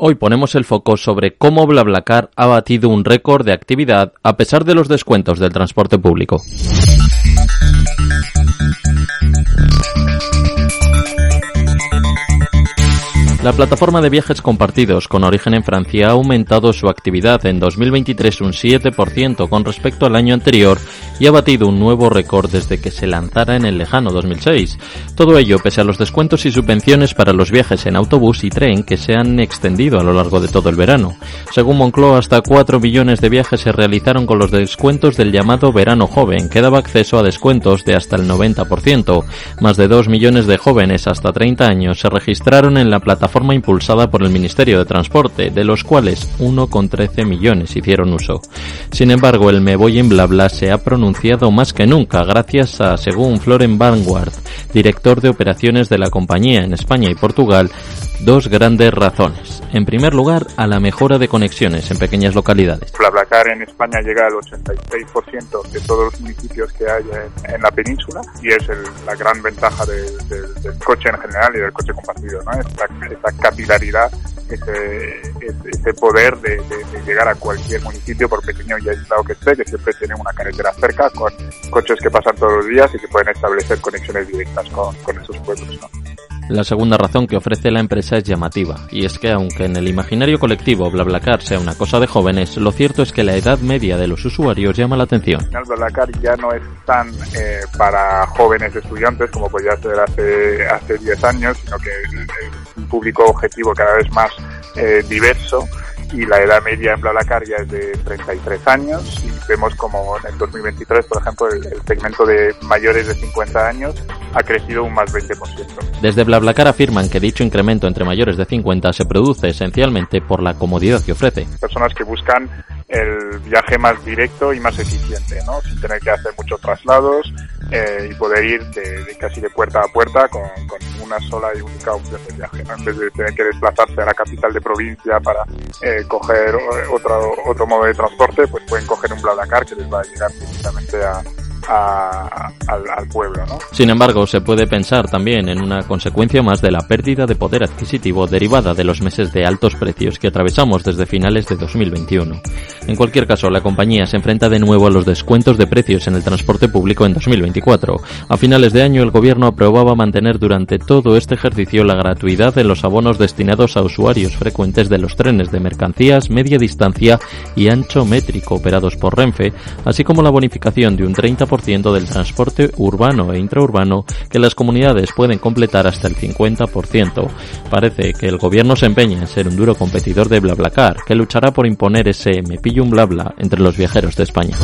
Hoy ponemos el foco sobre cómo BlaBlaCar ha batido un récord de actividad a pesar de los descuentos del transporte público. La plataforma de viajes compartidos con origen en Francia ha aumentado su actividad en 2023 un 7% con respecto al año anterior y ha batido un nuevo récord desde que se lanzara en el lejano 2006. Todo ello pese a los descuentos y subvenciones para los viajes en autobús y tren que se han extendido a lo largo de todo el verano. Según Moncloa, hasta 4 millones de viajes se realizaron con los descuentos del llamado verano joven, que daba acceso a descuentos de hasta el 90%. Más de 2 millones de jóvenes hasta 30 años se registraron en la plataforma impulsada por el Ministerio de Transporte, de los cuales 1,13 millones hicieron uso. Sin embargo, el me voy en bla se ha pronunciado más que nunca gracias a, según Floren Vanguard, director de operaciones de la compañía en España y Portugal, dos grandes razones. En primer lugar, a la mejora de conexiones en pequeñas localidades. BlaBlaCar en España llega al 86% de todos los municipios que hay en, la península y es la gran ventaja del coche en general y del coche compartido, ¿no? Esta, capilaridad, ese, ese poder de, llegar a cualquier municipio, por pequeño y aislado que esté, que siempre tiene una carretera cerca con coches que pasan todos los días y que pueden establecer conexiones directas con, con esos pueblos. ¿no? La segunda razón que ofrece la empresa es llamativa, y es que aunque en el imaginario colectivo BlaBlaCar sea una cosa de jóvenes, lo cierto es que la edad media de los usuarios llama la atención. BlaBlaCar ya no es tan eh, para jóvenes estudiantes como podía ser hace hace 10 años, sino que es un público objetivo cada vez más eh, diverso y la edad media en BlaBlaCar ya es de 33 años y vemos como en el 2023, por ejemplo, el, segmento de mayores de 50 años ha crecido un más 20%. Desde BlaBlaCar afirman que dicho incremento entre mayores de 50 se produce esencialmente por la comodidad que ofrece. Personas que buscan el viaje más directo y más eficiente, ¿no? Sin tener que hacer muchos traslados eh, y poder ir de, casi de puerta a puerta con, una sola y única opción de viaje, ¿no? En vez de tener que desplazarse a la capital de provincia para eh, coger otro, otro modo de transporte, pues pueden coger un BlaBlaCar que les va a llegar directamente a, Sin embargo, se puede pensar también en una consecuencia más de la pérdida de poder adquisitivo derivada de los meses de altos precios que atravesamos desde finales de 2021. En cualquier caso, la compañía se enfrenta de nuevo a los descuentos de precios en el transporte público en 2024. A finales de año, el gobierno aprobaba mantener durante todo este ejercicio la gratuidad de los abonos destinados a usuarios frecuentes de los trenes de mercancías, media distancia y ancho métrico operados por Renfe, así como la bonificación de un 30% del transporte urbano e intraurbano que las comunidades pueden completar hasta el 50%. Parece que el gobierno se empeña en ser un duro competidor de BlaBlaCar, que luchará por imponer ese me pillo un blabla entre los viajeros de España.